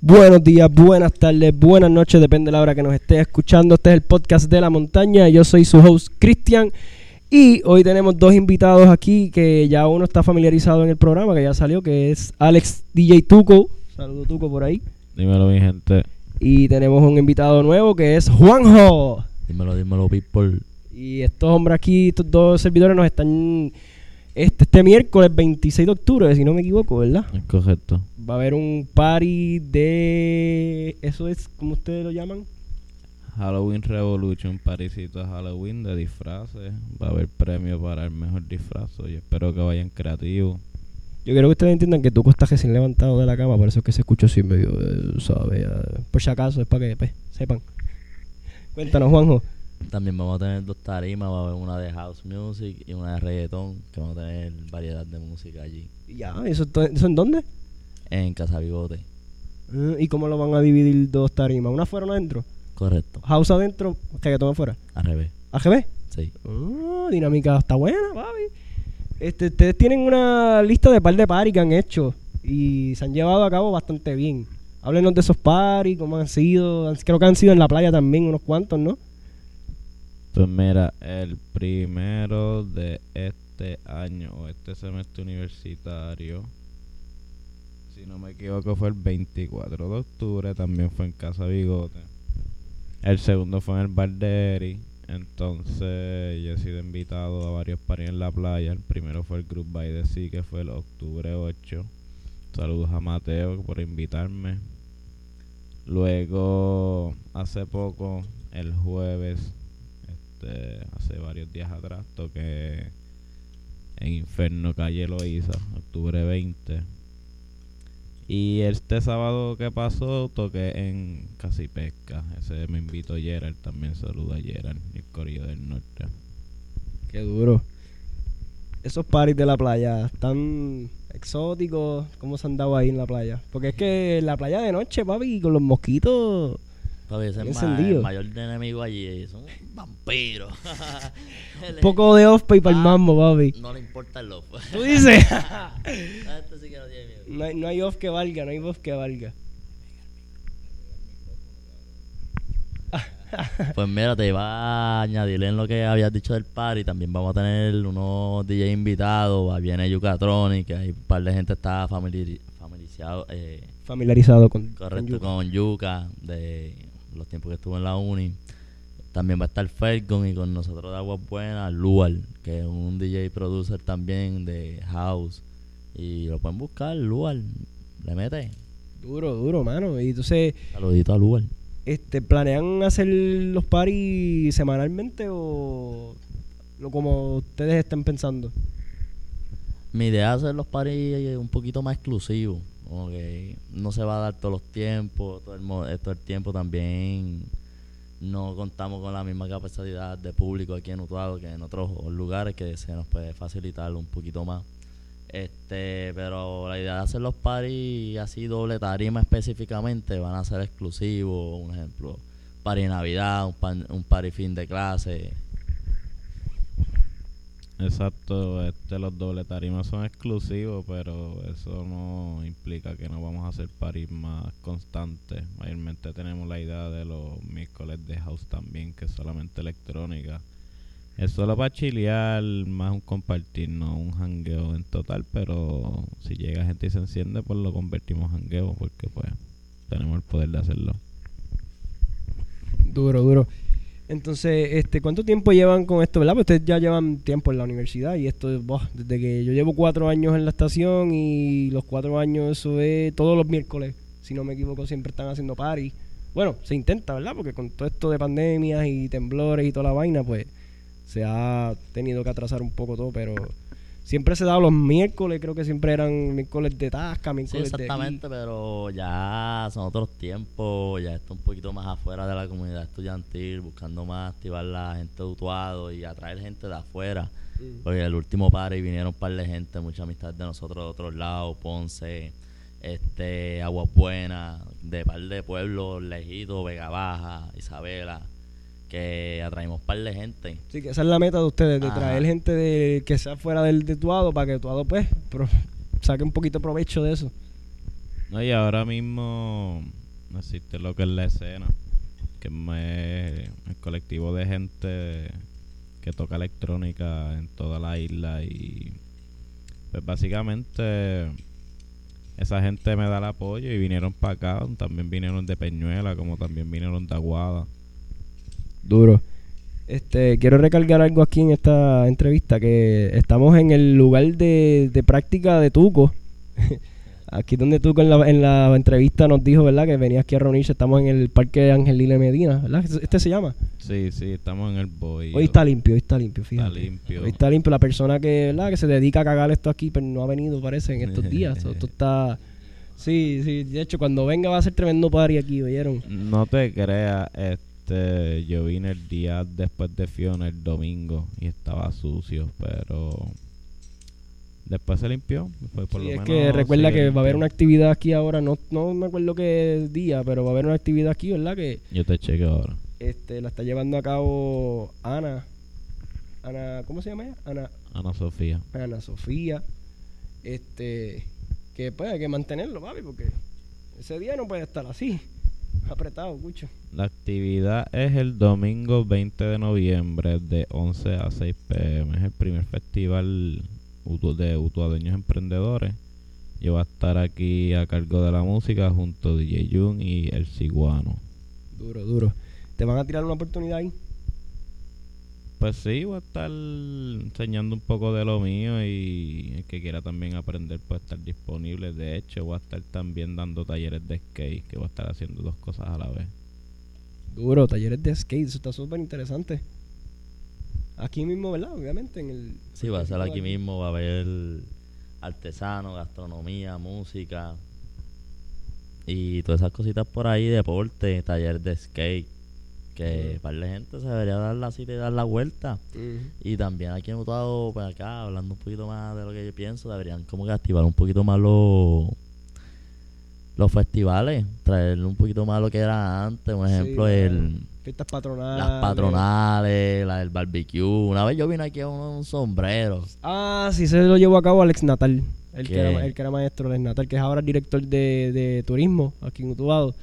Buenos días, buenas tardes, buenas noches, depende de la hora que nos estés escuchando. Este es el podcast de la montaña. Yo soy su host Cristian y hoy tenemos dos invitados aquí que ya uno está familiarizado en el programa, que ya salió, que es Alex DJ Tuco. Saludos Tuco por ahí. Dímelo, mi gente. Y tenemos un invitado nuevo que es Juanjo. Dímelo, dímelo, people. Y estos hombres aquí, estos dos servidores nos están este, este miércoles 26 de octubre, si no me equivoco, ¿verdad? Es correcto. Va a haber un party de... ¿Eso es como ustedes lo llaman? Halloween Revolution, parisito de Halloween de disfraces. Va a haber premio para el mejor disfraz. Y espero que vayan creativos. Yo quiero que ustedes entiendan que Tuco está recién levantado de la cama, por eso es que se escucha así medio, eh, ¿sabes? Eh, por si acaso, es para que pues, sepan. Cuéntanos, Juanjo. También vamos a tener dos tarimas, va a haber una de house music y una de reggaeton, que vamos a tener variedad de música allí, Ya, ¿eso, eso en dónde? en Casa Bigote. Eh, ¿Y cómo lo van a dividir dos tarimas? ¿Una afuera, una adentro? Correcto, ¿House adentro, reggaetón afuera? al revés, ¿AGB? sí. Ah, dinámica está buena, papi. Este, ustedes tienen una lista de par de paris que han hecho y se han llevado a cabo bastante bien. Háblenos de esos paris, cómo han sido. Creo que han sido en la playa también unos cuantos, ¿no? Pues mira, el primero de este año o este semestre universitario, si no me equivoco, fue el 24 de octubre. También fue en Casa Bigote. El segundo fue en el bar de Eri. Entonces, yo he sido invitado a varios paris en la playa. El primero fue el Group by the Sea, que fue el octubre 8. Saludos a Mateo por invitarme. Luego, hace poco, el jueves, este, hace varios días atrás, toqué en Inferno Calle Loíza, octubre 20. Y este sábado que pasó, toqué en Casi Pesca. Ese me invitó Gerard, también saluda a Gerard, el Corillo del Norte. Qué duro. Esos paris de la playa están exóticos. ¿Cómo se han dado ahí en la playa? Porque es que la playa de noche, papi, con los mosquitos. Ese es ma- el mayor enemigo allí, son vampiros. Un poco de off-pay para el Ah. mambo, papi. No le importa el love. ¿Tú dices? Este sí que no tiene miedo. no, hay, no hay off que valga, no hay off que valga. Pues mira, te iba a añadir en lo que habías dicho del party. También vamos a tener unos DJ invitados. Viene Yucatronic, hay un par de gente está familiar, familiarizado, eh, Familiarizado con. correcto, con con Yuca, de los tiempos que estuvo en la uni. También va a estar Falcon y con nosotros de Aguas Buenas, Lual, que es un DJ producer también de House. Y lo pueden buscar, Lual. Le mete. Duro, duro, mano. Y entonces, Saludito a Lual. este, ¿planean hacer los paris semanalmente o lo como ustedes estén pensando? Mi idea es hacer los paris un poquito más exclusivos. Como que no se va a dar todos los tiempos, todo el, eh, todo el tiempo también. No contamos con la misma capacidad de público aquí en Utuado que en otros lugares que se nos puede facilitar un poquito más. Este, pero la idea de hacer los paris así doble tarima específicamente van a ser exclusivos, un ejemplo, de Navidad, un, pan- un party fin de clase. Exacto, este, los doble tarimas son exclusivos, pero eso no implica que no vamos a hacer paris más constantes. Mayormente tenemos la idea de los miércoles de house también, que es solamente electrónica. Es solo para chilear, más un compartir, no un hangueo en total, pero si llega gente y se enciende, pues lo convertimos en hangueo, porque pues tenemos el poder de hacerlo. Duro, duro. Entonces, este, ¿cuánto tiempo llevan con esto, verdad? Pues ustedes ya llevan tiempo en la universidad y esto, buah, desde que yo llevo cuatro años en la estación y los cuatro años eso es todos los miércoles, si no me equivoco, siempre están haciendo party. Bueno, se intenta, ¿verdad? Porque con todo esto de pandemias y temblores y toda la vaina, pues se ha tenido que atrasar un poco todo, pero siempre se daba los miércoles, creo que siempre eran miércoles de tasca, Sí, miércoles de... exactamente, pero ya son otros tiempos, ya está un poquito más afuera de la comunidad estudiantil, buscando más activar la gente de Utuado y atraer gente de afuera. Mm. Porque el último party vinieron un par de gente, mucha amistad de nosotros de otros lados, Ponce, este, Aguas Buenas, de par de pueblos lejitos, Vega Baja, Isabela, que atraímos par de gente. Sí, que esa es la meta de ustedes, de Ajá. traer gente de, que sea fuera del de Tuado para que Tuado pues pro- saque un poquito provecho de eso. No, y ahora mismo no existe lo que es la escena, que es el colectivo de gente que toca electrónica en toda la isla y pues básicamente esa gente me da el apoyo y vinieron para acá, también vinieron de Peñuela, como también vinieron de Aguada. Duro. Este, quiero recargar algo aquí en esta entrevista, que estamos en el lugar de, de práctica de Tuco. aquí donde Tuco en la, en la entrevista nos dijo, ¿verdad? Que venía aquí a reunirse, estamos en el Parque Angelina Medina, ¿verdad? ¿Este se llama? Sí, sí, estamos en el boy. Hoy está limpio, hoy está limpio, fíjate. Está limpio. Hoy está limpio. La persona que, ¿verdad? que se dedica a cagar esto aquí, pero no ha venido, parece, en estos días. esto está... Sí, sí, de hecho, cuando venga va a ser tremendo party aquí, ¿oyeron? No te creas, este, yo vine el día después de Fiona, el domingo, y estaba sucio, pero después se limpió. Fue por Sí, lo es menos que recuerda que va a haber una actividad aquí ahora, no, no me acuerdo qué día, pero va a haber una actividad aquí, ¿verdad? Que Yo te chequeo ahora. este, la está llevando a cabo Ana. Ana, ¿cómo se llama ella? Ana, Ana Sofía. Ana Sofía. Este, que pues hay que mantenerlo, papi, porque ese día no puede estar así, apretado, mucho. La actividad es el domingo 20 de noviembre de 11 a 6 pm. Es el primer festival de utuadeños emprendedores. Yo voy a estar aquí a cargo de la música junto a DJ Jun y El Ciguano. Duro, duro. ¿Te van a tirar una oportunidad ahí? Pues sí, voy a estar enseñando un poco de lo mío y el que quiera también aprender puede estar disponible. De hecho, voy a estar también dando talleres de skate, que voy a estar haciendo dos cosas a la vez. Duro, talleres de skate, eso está súper interesante. Aquí mismo, ¿verdad? Obviamente, en el... Sí, va a ser aquí mismo, va a haber artesano, gastronomía, música y todas esas cositas por ahí, deporte, taller de skate, que para la gente se debería dar la cita y dar la vuelta. Y también aquí en Utuado, pues acá, hablando un poquito más de lo que yo pienso, deberían como que activar un poquito más los los festivales, traer un poquito más lo que era antes, un Sí, ejemplo, claro. el Fiestas patronales. las patronales, la del barbecue. Una vez yo vine aquí a un, un sombrero. Ah, sí, se lo llevó a cabo Alex Natal. El que, era, el que era maestro Alex Natal, que es ahora director de, de turismo aquí en Utuado.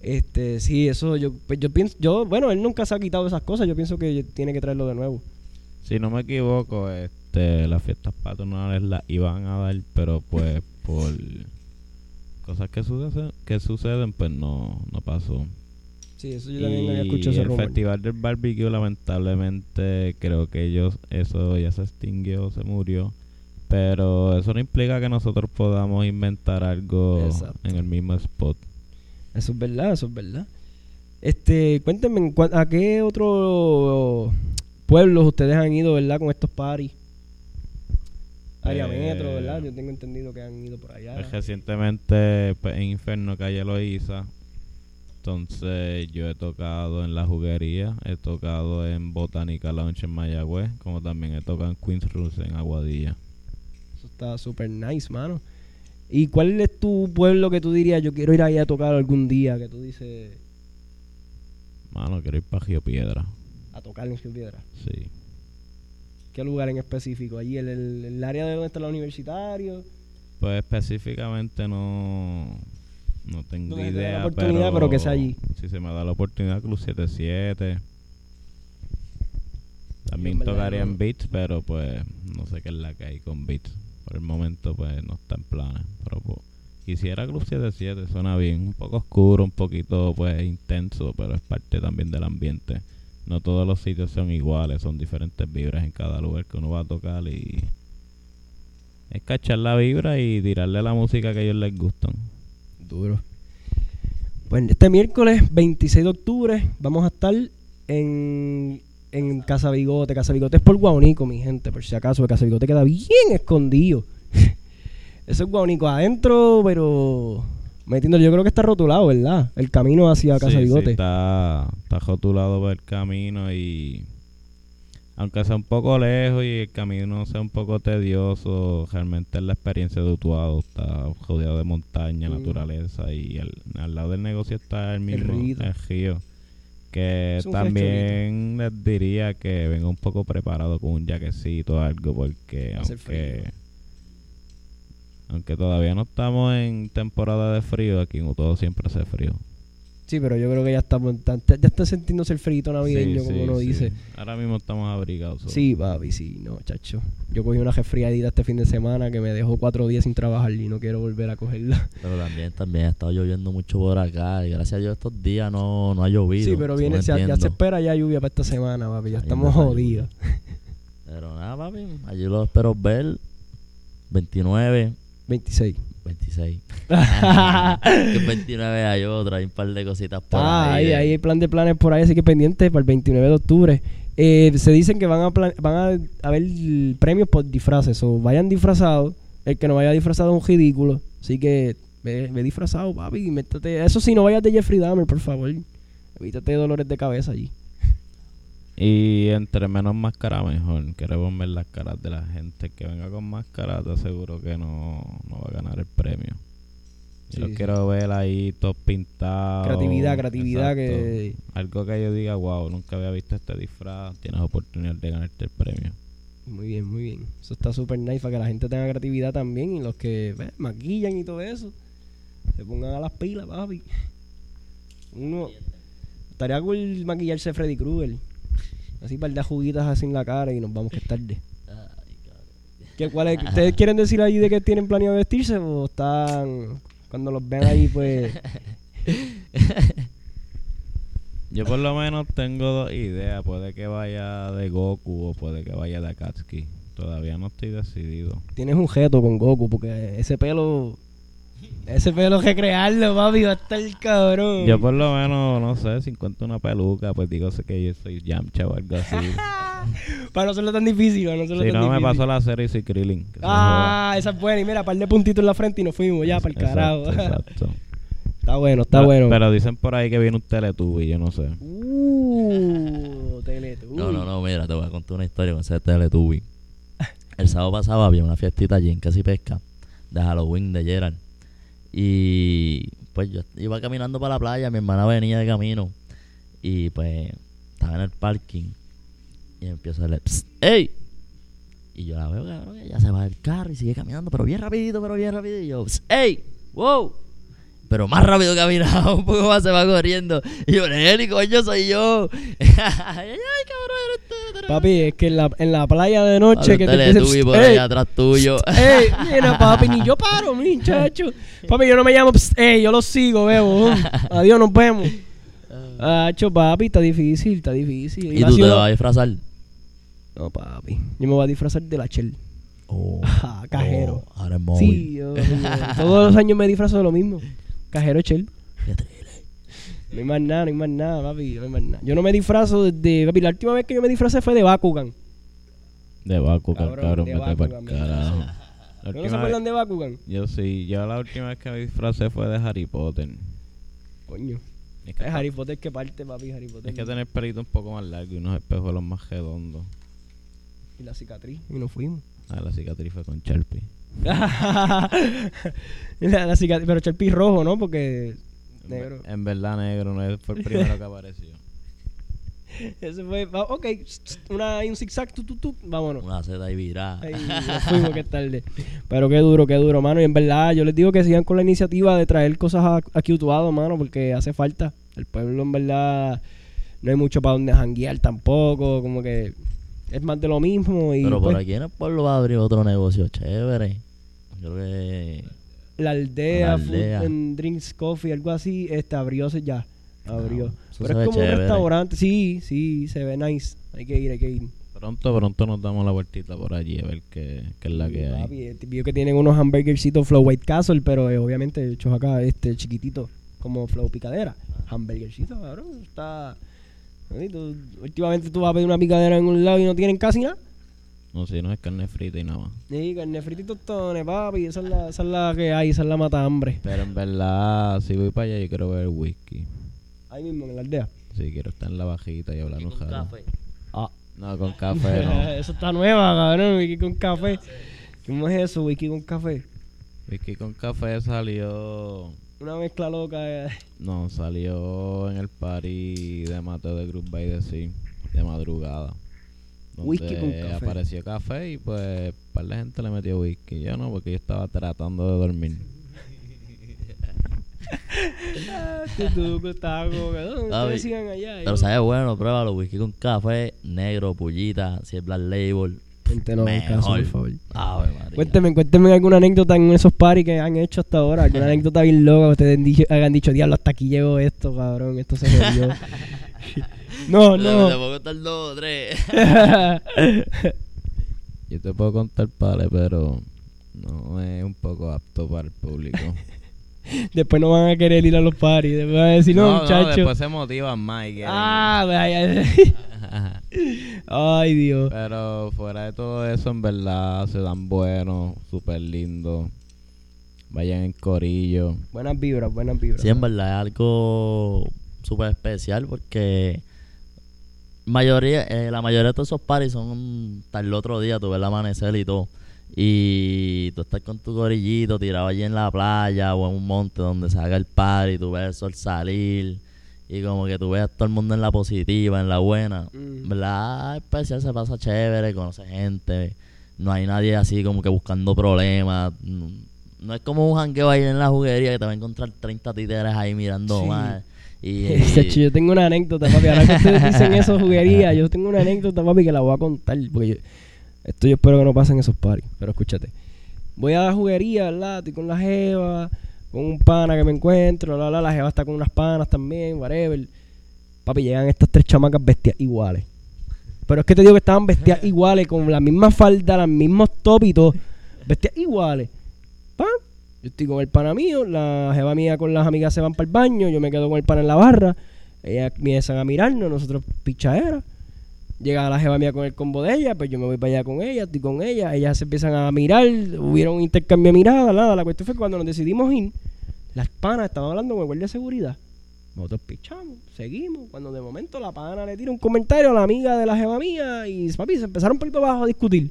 Este, sí, eso yo, pues yo pienso, yo, bueno, él nunca se ha quitado esas cosas, yo pienso que tiene que traerlo de nuevo. Si no me equivoco, este, las fiestas patronales las iban a dar, pero pues por cosas que suceden, que suceden pues no, no pasó. Sí, eso yo también había Y escuchado ese el rumor. festival del barbecue lamentablemente creo que ellos eso ya se extinguió, se murió. Pero eso no implica que nosotros podamos inventar algo Exacto. en el mismo spot. Eso es verdad, eso es verdad. Este, cuéntenme, ¿en cua- ¿a qué otros pueblos ustedes han ido, verdad, con estos paris? Área Eh, metro, ¿verdad? Yo tengo entendido que han ido por allá. Pues, recientemente pues, en Inferno, calle Loíza. Entonces yo he tocado en la juguería, he tocado en Botánica Lounge en Mayagüez, como también he tocado en Queens Roots en Aguadilla. Eso está súper nice, mano. ¿Y cuál es tu pueblo que tú dirías, yo quiero ir ahí a tocar algún día? Que tú dices, Mano, quiero ir para Río Piedra. a tocar en Río Piedra. Sí. ¿Qué lugar en específico? ¿Allí el, el área de donde está el universitario? Pues específicamente no, no tengo te dé la idea. oportunidad, pero que sea allí. Si se me da la oportunidad, Club 77. También tocaría no- en Beats, pero pues no sé qué es la que hay con Beats. Por el momento pues no está en planes. Pero pues, quisiera Club 77, suena bien. Un poco oscuro, un poquito pues intenso, pero es parte también del ambiente. No todos los sitios son iguales, son diferentes vibras en cada lugar que uno va a tocar y es cachar la vibra y tirarle la música que a ellos les gustan. Duro. Pues este miércoles 26 de octubre vamos a estar en, en Casa Bigote. Casa Bigote es por Guaunico, mi gente, por si acaso. Casa Bigote queda bien escondido. Eso es Guaunico adentro, pero metiendo, yo creo que está rotulado, ¿verdad? El camino hacia Casa Sí, sí, Bigote. está, está rotulado por el camino y aunque sea un poco lejos y el camino sea un poco tedioso, realmente es la experiencia de Utuado. Está rodeado de montaña, Mm. naturaleza y al, al lado del negocio está el mismo río. el río. Que también les diría que venga un poco preparado con un jaquecito o algo porque Va aunque Aunque todavía no estamos en temporada de frío, aquí todo siempre hace frío. Sí, pero yo creo que ya estamos, tan- ya está sintiéndose el frito navideño, Sí, como sí, uno sí. dice. Ahora mismo estamos abrigados. so. Sí, papi, sí, no, chacho. Yo cogí una resfriadita este fin de semana que me dejó cuatro días sin trabajar y no quiero volver a cogerla. Pero también, también ha estado lloviendo mucho por acá. Y gracias a Dios estos días no, no ha llovido. Sí, pero viene, se- ya se espera ya lluvia para esta semana, papi. Ya Ahí estamos jodidos. Pero nada, papi. Allí lo espero ver. 29, 26. 26. que 29 hay otro, hay un par de cositas por Ah, ahí. ahí hay plan de planes por ahí, así que pendiente para el 29 de octubre. Eh, se dicen que van a plan- van a haber premios por disfraces, o vayan disfrazados. El que no vaya disfrazado es un ridículo. Así que ve, ve disfrazado, papi. y métete- Eso sí, no vayas de Jeffrey Dahmer, por favor. Evítate dolores de cabeza allí. Y entre menos máscara mejor. Queremos ver las caras de la gente. Que venga con máscara te aseguro que no, no va a ganar el premio. Yo Sí, los sí. quiero ver ahí todos pintados. Creatividad, creatividad Exacto. que... Algo que yo diga, wow, nunca había visto este disfraz. Tienes oportunidad de ganarte el premio. Muy bien, muy bien. Eso está súper nice para que la gente tenga creatividad también y los que ve, maquillan y todo eso se pongan a las pilas, papi. Uno estaría cool maquillarse Freddy Krueger. Así par de juguitas así en la cara y nos vamos que es tarde. ¿Qué, cuál es- ¿Ustedes quieren decir ahí de que tienen planeado vestirse o están cuando los ven ahí pues Yo por lo menos tengo dos ideas. Puede que vaya de Goku o puede que vaya de Akatsuki. Todavía no estoy decidido. tienes un jeto con Goku porque ese pelo ese pelo recrearlo, papi, va a estar cabrón. Yo por lo menos, no sé, si encuentro una peluca, pues digo sé que yo soy Yamcha o algo así. Para no serlo tan difícil, para no serlo si tan no me difícil. pasó la serie y soy Krillin. que Ah, esa es buena. Y mira, par de puntitos en la frente y nos fuimos ya para el carajo. Exacto, exacto. está bueno, está Pero- bueno. Pero dicen por ahí que viene un Teletubby, yo no sé. Uh, Teletubby. No, no, no, mira, te voy a contar una historia con ese Teletubby. El sábado pasado había una fiestita allí en Casi Pesca de Halloween de Gerald. Y pues yo iba caminando para la playa, mi hermana venía de camino. Y pues estaba en el parking. Y empiezo a leer, ¡Ey! Y yo la veo, cabrón, ella se va del carro y sigue caminando, pero bien rapidito, pero bien rápido. Y yo, "Psst, ¡Ey! ¡Wow! Pero más rápido caminaba, un poco más se va corriendo. Y yo, Nelly, coño, soy yo. ay, cabrón, eres tú, eres Papi, es que en la, en la playa de noche que te dicen, por "Ey, ahí atrás tuyo. ey, mira, papi, ni yo paro, muchacho. Papi, yo no me llamo, ey, yo lo sigo, bebo. Adiós, nos vemos. Hacho, papi, está difícil, está difícil. ¿Y tú te vas a disfrazar? No, papi. Yo me voy a disfrazar de la Shell. Oh, Ah, cajero. oh, ahora es móvil. Sí, yo- yo- todos los años me disfrazo de lo mismo. Cajero trile. No hay más nada, no hay más nada, papi. No hay más nada. Yo no me disfrazo desde. Papi, la última vez que yo me disfracé fue de Bakugan. De Bakugan, Cabrón, cabrón, de vete para Bakugan, carajo. ¿No se acuerdan de Bakugan? Yo sí, yo la última vez que me disfracé fue de Harry Potter. Coño. Es que, Es Harry Potter que parte, papi, Harry Potter. es que tener pelito un poco más largo y unos espejuelos más redondos. Y la cicatriz. Y nos fuimos. Ah, la cicatriz fue con Sharpie. la, la cicatriz. Pero Sharpie rojo, ¿no? Porque. En Negro. ver- En verdad negro, no fue el primero que apareció. Ese fue. Ok, una, un zigzag, tu, tu, tu, vámonos. Una seta ahí virada. Fuimos, que tarde. Pero qué duro, qué duro, mano. Y en verdad, yo les digo que sigan con la iniciativa de traer cosas a- aquí Utuado, mano, porque hace falta. El pueblo, en verdad, no hay mucho para donde janguear tampoco. Como que es más de lo mismo. Y Pero por pues, aquí en el pueblo va a abrir otro negocio chévere. Yo creo que. la aldea, La Food aldea. and Drinks Coffee, algo así, este abrió ya. Abrió. Ah, eso Pero es como un chévere. restaurante. Sí, sí, se ve nice. Hay que ir, hay que ir. Pronto, pronto nos damos la vueltita por allí a ver qué, qué es la que hay. Papi, eh, vio que tienen unos hamburgercitos Flow White Castle, pero eh, obviamente hechos acá, este chiquitito, como Flow Picadera. Hamburgercitos, cabrón, está... Tú- últimamente tú vas a pedir una picadera en un lado y no tienen casi nada. No sé, no es carne frita y nada más. Sí, carne frita y tostones, papi, esa es, la, esa es la que hay, esa es la mata hambre. Pero en verdad, si voy para allá, yo quiero ver whisky. Ahí mismo, en la aldea. Sí, quiero estar en la bajita y hablar un con café. Ah, No, con café no. eso está nueva, cabrón, whisky con café. ¿Cómo es eso, whisky con café? Whisky con café salió... Una mezcla loca. eh. No, salió en el party de Mateo de Group by the Sea, de madrugada. Whisky con café. apareció café y pues un par de gente le metió whisky. Yo no, porque yo estaba tratando de dormir. Tú, tú, estaba como que, "Oh, Papi, ustedes sigan allá. Y Pero sabe bueno, pruébalo. Whisky con café, negro, pullita, si es Black Label. Gente, no, en caso, por favor. Ave María. Cuénteme, cuénteme alguna anécdota en esos paris que han hecho hasta ahora. Alguna anécdota bien loca que ustedes han dicho, hayan dicho, diablo, hasta aquí llegó esto, cabrón. Esto se jodió. no, Te no. puedo contar dos o tres. Yo te puedo contar, pale, pero no es un poco apto para el público. Después no van a querer ir a los paris. Después van a decir, no, muchachos. después se motivan más y quieren ah, vaya. ir. Ay, Dios. Pero fuera de todo eso, en verdad, se dan buenos, súper lindos. Vayan en corillo. Buenas vibras, buenas vibras. Sí, en verdad es algo súper especial porque mayoría, eh, la mayoría de todos esos parties son hasta el otro día, tú ves el amanecer y todo. Y tú estás con tu gorillito tirado allí en la playa o en un monte donde se haga el party, tú ves el sol salir y como que tú ves a todo el mundo en la positiva, en la buena. Mm. ¿Verdad? Especial se pasa chévere, conoce gente. No hay nadie así como que buscando problemas. No, no es como un jangueo ahí en la juguería que te va a encontrar 30 títeres ahí mirando Sí. mal. Y, Chacho, yo tengo una anécdota, papi. Ahora que ustedes dicen eso, juguería, yo tengo una anécdota, papi, que la voy a contar. Porque yo- esto yo espero que no pasen esos paris. Pero escúchate. Voy a la juguería, ¿verdad? Estoy con la jeva, con un pana que me encuentro, la, la, la jeva está con unas panas también, whatever. Papi, llegan estas tres chamacas bestias iguales. Pero es que te digo que estaban bestias iguales, con la misma falda, los mismos topitos, bestias iguales. Pan, yo estoy con el pana mío, la jeva mía con las amigas se van para el baño, yo me quedo con el pana en la barra, ellas empiezan a mirarnos, nosotros pichadera. Llega la jeva mía con el combo de ella, pues yo me voy para allá con ella, estoy con ella, ellas se empiezan a mirar, hubieron un intercambio de miradas, nada, la cuestión fue cuando nos decidimos ir, las panas estaban hablando con el guardia de seguridad. Nosotros pichamos, seguimos, cuando de momento la pana le tira un comentario a la amiga de la jeva mía y papi, se empezaron por ahí abajo a discutir.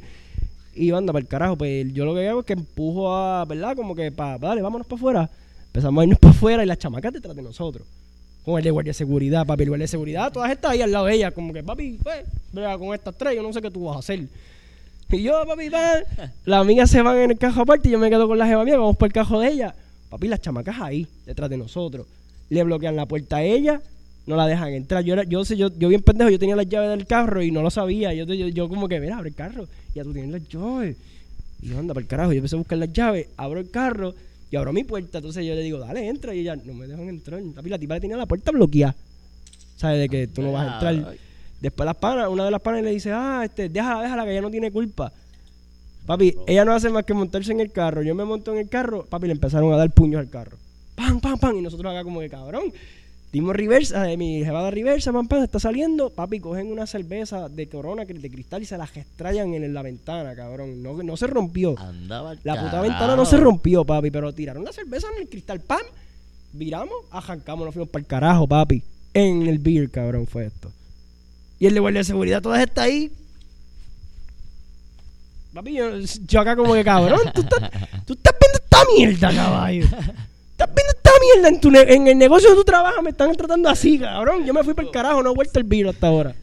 Y anda para el carajo, pues yo lo que hago es que empujo a, ¿verdad? Como que para, dale, vámonos para afuera. Empezamos a irnos para afuera y las chamacas detrás de nosotros. Con el de guardia de seguridad, papi, el guardia de seguridad, todas estas ahí al lado de ella, como que, papi, pues, con estas tres, yo no sé qué tú vas a hacer. Y yo, papi, pa, las amigas se van en el cajo aparte y yo me quedo con la jeva mía, vamos por el cajo de ella. Papi, las chamacas ahí, detrás de nosotros. Le bloquean la puerta a ella, no la dejan entrar. Yo, era, yo, sé, yo, yo bien pendejo, yo tenía las llaves del carro y no lo sabía. Yo, yo, yo como que, mira, abre el carro. Ya tú tienes las llaves. Y yo, anda, para el carajo. Yo empecé a buscar las llaves, abro el carro y abro mi puerta. Entonces yo le digo, dale, entra. Y ella, no me dejan entrar. Papi, la tipa le tenía la puerta bloqueada. ¿Sabes? De que tú no vas a entrar. Después las panas, una de las panas le dice, ah, este, déjala, déjala, que ella no tiene culpa. Papi, ella no hace más que montarse en el carro. Yo me monto en el carro, papi, le empezaron a dar puños al carro. Pam, pam, pam. Y nosotros acá como que cabrón. Dimos reversa, de mi jeva da reversa, pam, está saliendo. Papi, cogen una cerveza de corona de cristal y se la estrellan en la ventana, cabrón. No, no se rompió. Andaba La puta ventana no se rompió, papi, pero tiraron la cerveza en el cristal, pam. Viramos, arrancamos, nos fuimos para el carajo, papi. En el beer, cabrón, fue esto. Y el de guardia de seguridad, todas está ahí. Papi, yo, yo acá como que cabrón, tú estás, tú estás viendo esta mierda, caballo. Estás viendo mierda en, tu ne- en el negocio que tú trabajas, me están tratando así, cabrón. Yo me fui para el carajo, no he vuelto el beer hasta ahora.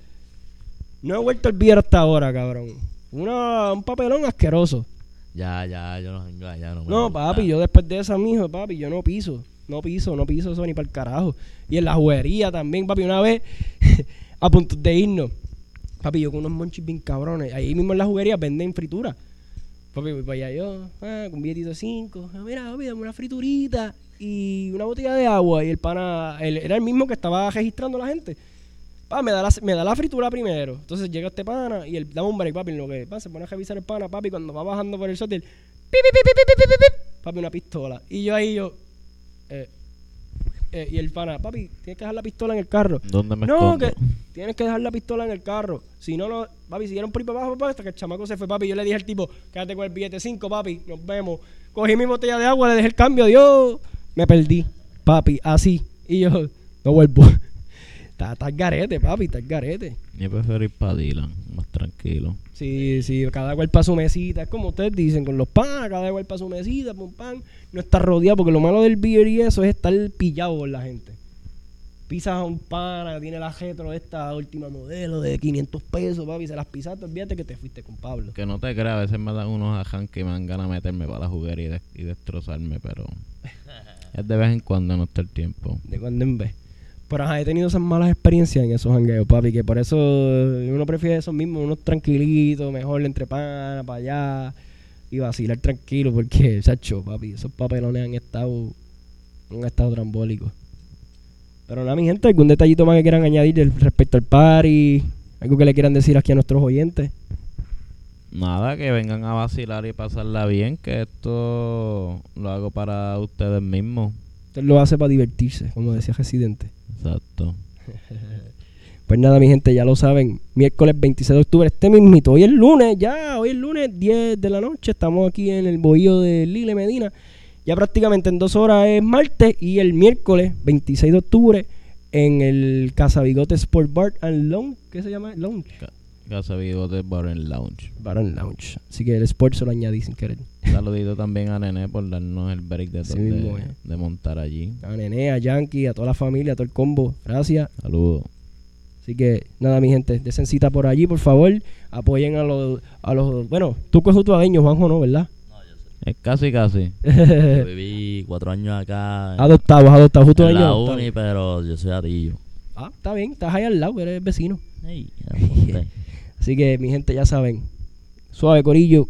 No he vuelto el beer hasta ahora, cabrón. Una, un papelón asqueroso. Ya, ya, yo no allá. No, me No, papi, yo después de esa, mijo, papi, yo no piso. No piso, no piso eso ni para el carajo. Y en la juguería también, papi, una vez, a punto de irnos. Papi, yo con unos monchis bien cabrones. Ahí mismo en la juguería venden fritura. Papi, voy para allá yo, ah, con un billetito de cinco. Ah, mira, papi, dame una friturita y una botella de agua. Y el pana, él, era el mismo que estaba registrando a la gente. Pa, me da la, me da la fritura primero. Entonces llega este pana y el dame un break, papi, en lo que pa, se pone a revisar el pana, papi, cuando va bajando por el sótil, papi, una pistola. Y yo ahí yo. Eh, eh, y el pana, papi, tienes que dejar la pistola en el carro. ¿Dónde me No, que tienes que dejar la pistola en el carro. Si no, no, papi, siguieron por abajo, papá, hasta que el chamaco se fue, papi. Yo le dije al tipo, quédate con el billete 5, papi, nos vemos. Cogí mi botella de agua, le dejé el cambio, adiós me perdí, papi, así. Y yo, no vuelvo. Está, está el garete, papi, está el garete. Yo prefiero ir para Dylan, más tranquilo. Sí, sí, cada cual para su mesita. Es como ustedes dicen, con los panas, cada cual para su mesita, pum, pan. No estar rodeado, porque lo malo del beer y eso es estar pillado por la gente. pisas a un pana que tiene la retro esta última modelo de 500 pesos, papi, se las pisaste, olvídate que te fuiste con Pablo. Que no te creas, a veces me dan unos ajan que me dan ganas de meterme para la juguería y, de- y destrozarme, pero es de vez en cuando, no está el tiempo. De cuando en vez. Pero ajá, he tenido esas malas experiencias en esos jangueos, papi, que por eso uno prefiere esos mismos, unos tranquilitos, mejor entre pana, para allá, y vacilar tranquilo, porque, chacho, papi, esos papelones han estado, han estado trambólicos. Pero nada, mi gente, algún detallito más que quieran añadir respecto al party, algo que le quieran decir aquí a nuestros oyentes. Nada, que vengan a vacilar y pasarla bien, que esto lo hago para ustedes mismos. Usted lo hace para divertirse, como decía Residente. Exacto. Pues nada, mi gente, ya lo saben. Miércoles 26 de octubre, este mismito. Hoy es lunes, ya, hoy es lunes 10 de la noche. Estamos aquí en el bohío de Lile Medina. Ya prácticamente en dos horas es martes y el miércoles 26 de octubre en el Casa Bigote Sport Bar and Lounge. ¿Qué se llama? Lounge. Ca- Casa Bigote Bar and Lounge. Bar and Lounge. Así que el Sport se lo añadí sin querer. Saludito también a Nene por darnos el break de, de- de montar allí. A Nene, a Yankee, a toda la familia, a todo el combo. Gracias. Saludos. Así que nada, mi gente, desen cita por allí, por favor. Apoyen a los, a los bueno, tú que es tuadeño, Juanjo, ¿no? ¿Verdad? Es casi, casi. Yo viví cuatro años acá. adoptado, adoptado, justo en la uni, pero yo soy atillo. Ah, está bien, estás ahí al lado, eres vecino. Ey, ya me monté. Así que mi gente ya saben, suave corillo,